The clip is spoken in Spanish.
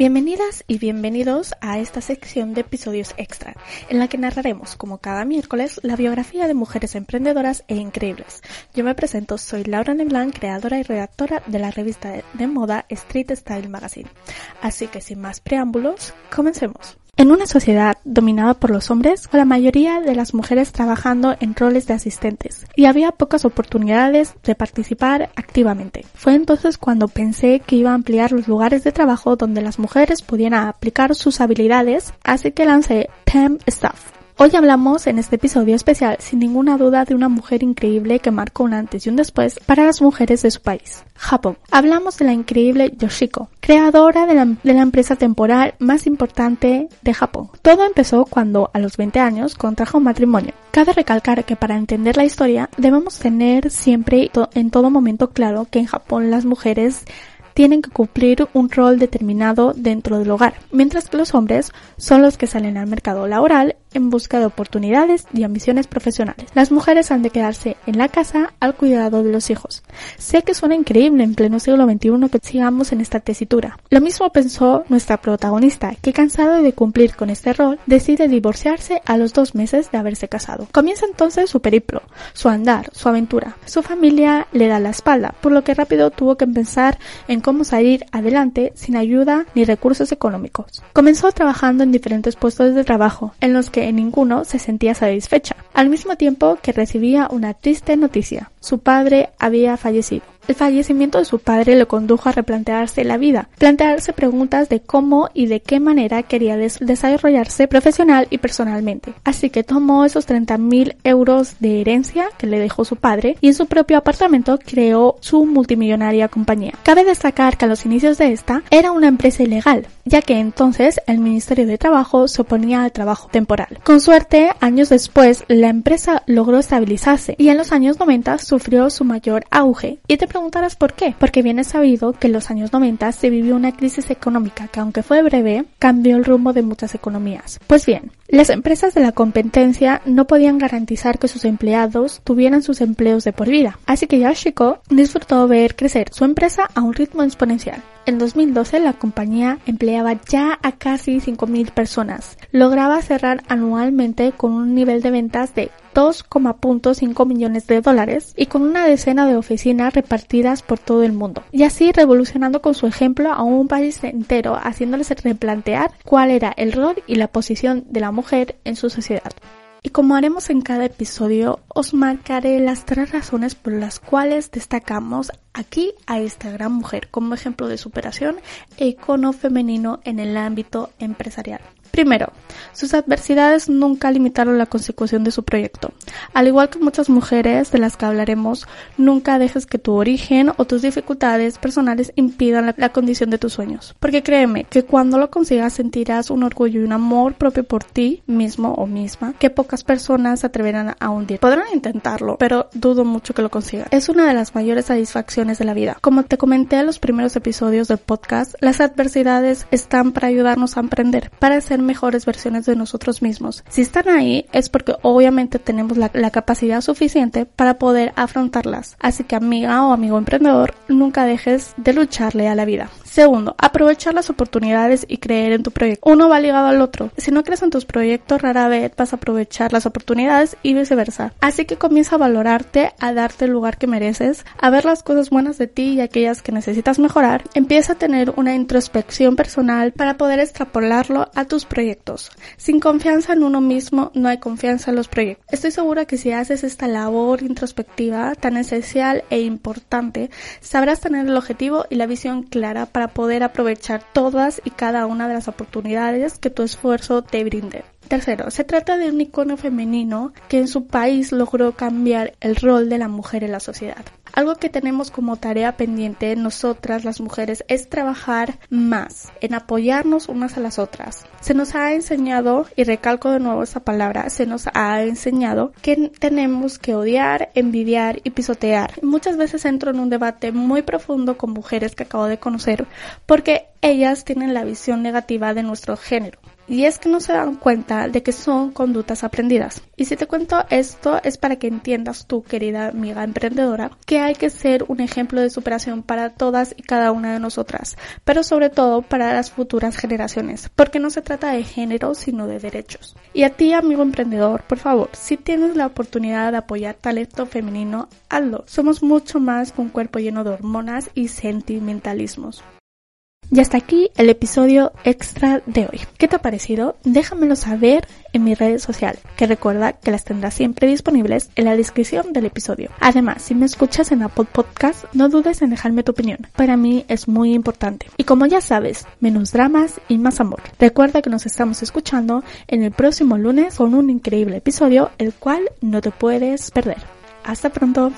Bienvenidas y bienvenidos a esta sección de episodios extra, en la que narraremos, como cada miércoles, la biografía de mujeres emprendedoras e increíbles. Yo me presento, soy Laura Neblan, creadora y redactora de la revista de moda Street Style Magazine. Así que sin más preámbulos, comencemos. En una sociedad dominada por los hombres, la mayoría de las mujeres trabajando en roles de asistentes, y había pocas oportunidades de participar activamente. Fue entonces cuando pensé que iba a ampliar los lugares de trabajo donde las mujeres pudieran aplicar sus habilidades, así que lancé Temp Staff, Hoy hablamos en este episodio especial sin ninguna duda de una mujer increíble que marcó un antes y un después para las mujeres de su país, Japón. Hablamos de la increíble Yoshiko, creadora de la, empresa temporal más importante de Japón. Todo empezó cuando a los 20 años contrajo matrimonio. Cabe recalcar que para entender la historia debemos tener siempre en todo momento claro que en Japón las mujeres tienen que cumplir un rol determinado dentro del hogar, mientras que los hombres son los que salen al mercado laboral en busca de oportunidades y ambiciones profesionales. Las mujeres han de quedarse en la casa al cuidado de los hijos. Sé que suena increíble en pleno siglo XXI que sigamos en esta tesitura. Lo mismo pensó nuestra protagonista, que cansado de cumplir con este rol, decide divorciarse a los dos meses de haberse casado. Comienza entonces su periplo, su andar, su aventura. Su familia le da la espalda, por lo que rápido tuvo que pensar en cómo salir adelante sin ayuda ni recursos económicos. Comenzó trabajando en diferentes puestos de trabajo, en los que en ninguno se sentía satisfecha, al mismo tiempo que recibía una triste noticia. Su padre había fallecido. El fallecimiento de su padre le condujo a replantearse la vida, plantearse preguntas de cómo y de qué manera quería desarrollarse profesional y personalmente. Así que tomó esos 30 mil euros de herencia que le dejó su padre y en su propio apartamento creó su multimillonaria compañía. Cabe destacar que a los inicios de esta era una empresa ilegal, ya que entonces el Ministerio de Trabajo se oponía al trabajo temporal. Con suerte, años después, la empresa logró estabilizarse y en los años 90 sufrió su mayor auge. Preguntarás por qué. Porque bien es sabido que en los años 90 se vivió una crisis económica que aunque fue breve, cambió el rumbo de muchas economías. Pues bien, las empresas de la competencia no podían garantizar que sus empleados tuvieran sus empleos de por vida. Así que Yashiko disfrutó ver crecer su empresa a un ritmo exponencial. En 2012 la compañía empleaba ya a casi 5.000 personas. Lograba cerrar anualmente con un nivel de ventas de 2,5 millones de dólares y con una decena de oficinas repartidas por todo el mundo. Y así revolucionando con su ejemplo a un país entero, haciéndoles replantear cuál era el rol y la posición de la mujer en su sociedad. Y como haremos en cada episodio, os marcaré las tres razones por las cuales destacamos aquí a esta gran mujer como ejemplo de superación e icono femenino en el ámbito empresarial. Primero, sus adversidades nunca limitaron la consecución de su proyecto. Al igual que muchas mujeres de las que hablaremos, nunca dejes que tu origen o tus dificultades personales impidan la, condición de tus sueños. Porque créeme que cuando lo consigas sentirás un orgullo y un amor propio por ti mismo o misma que pocas personas se atreverán a hundir. Podrán intentarlo, pero dudo mucho que lo consigan. Es una de las mayores satisfacciones de la vida. Como te comenté en los primeros episodios del podcast, las adversidades están para ayudarnos a emprender, para mejores versiones de nosotros mismos. Si están ahí es porque obviamente tenemos la, la capacidad suficiente para poder afrontarlas. Así que amiga o amigo emprendedor, nunca dejes de lucharle a la vida. Segundo, aprovechar las oportunidades y creer en tu proyecto. Uno va ligado al otro. Si no crees en tus proyectos, rara vez vas a aprovechar las oportunidades y viceversa. Así que comienza a valorarte, a darte el lugar que mereces, a ver las cosas buenas de ti y aquellas que necesitas mejorar. Empieza a tener una introspección personal para poder extrapolarlo a tus proyectos. Sin confianza en uno mismo, no hay confianza en los proyectos. Estoy segura que si haces esta labor introspectiva tan esencial e importante, sabrás tener el objetivo y la visión clara para para poder aprovechar todas y cada una de las oportunidades que tu esfuerzo te brinde. Tercero, se trata de un icono femenino que en su país logró cambiar el rol de la mujer en la sociedad. Algo que tenemos como tarea pendiente nosotras las mujeres es trabajar más en apoyarnos unas a las otras. Se nos ha enseñado, y recalco de nuevo esa palabra, se nos ha enseñado que tenemos que odiar, envidiar y pisotear. Muchas veces entro en un debate muy profundo con mujeres que acabo de conocer porque ellas tienen la visión negativa de nuestro género y es que no se dan cuenta de que son conductas aprendidas. Y si te cuento esto es para que entiendas tú, querida amiga emprendedora, que hay que ser un ejemplo de superación para todas y cada una de nosotras, pero sobre todo para las futuras generaciones, porque no se trata de género, sino de derechos. Y a ti, amigo emprendedor, por favor, si tienes la oportunidad de apoyar talento femenino, hazlo. Somos mucho más que un cuerpo lleno de hormonas y sentimentalismos. Y hasta aquí el episodio extra de hoy. ¿Qué te ha parecido? Déjamelo saber en mis redes sociales, que recuerda que las tendrás siempre disponibles en la descripción del episodio. Además, si me escuchas en Apple Podcast, no dudes en dejarme tu opinión. Para mí es muy importante. Y como ya sabes, menos dramas y más amor. Recuerda que nos estamos escuchando en el próximo lunes con un increíble episodio, el cual no te puedes perder. Hasta pronto.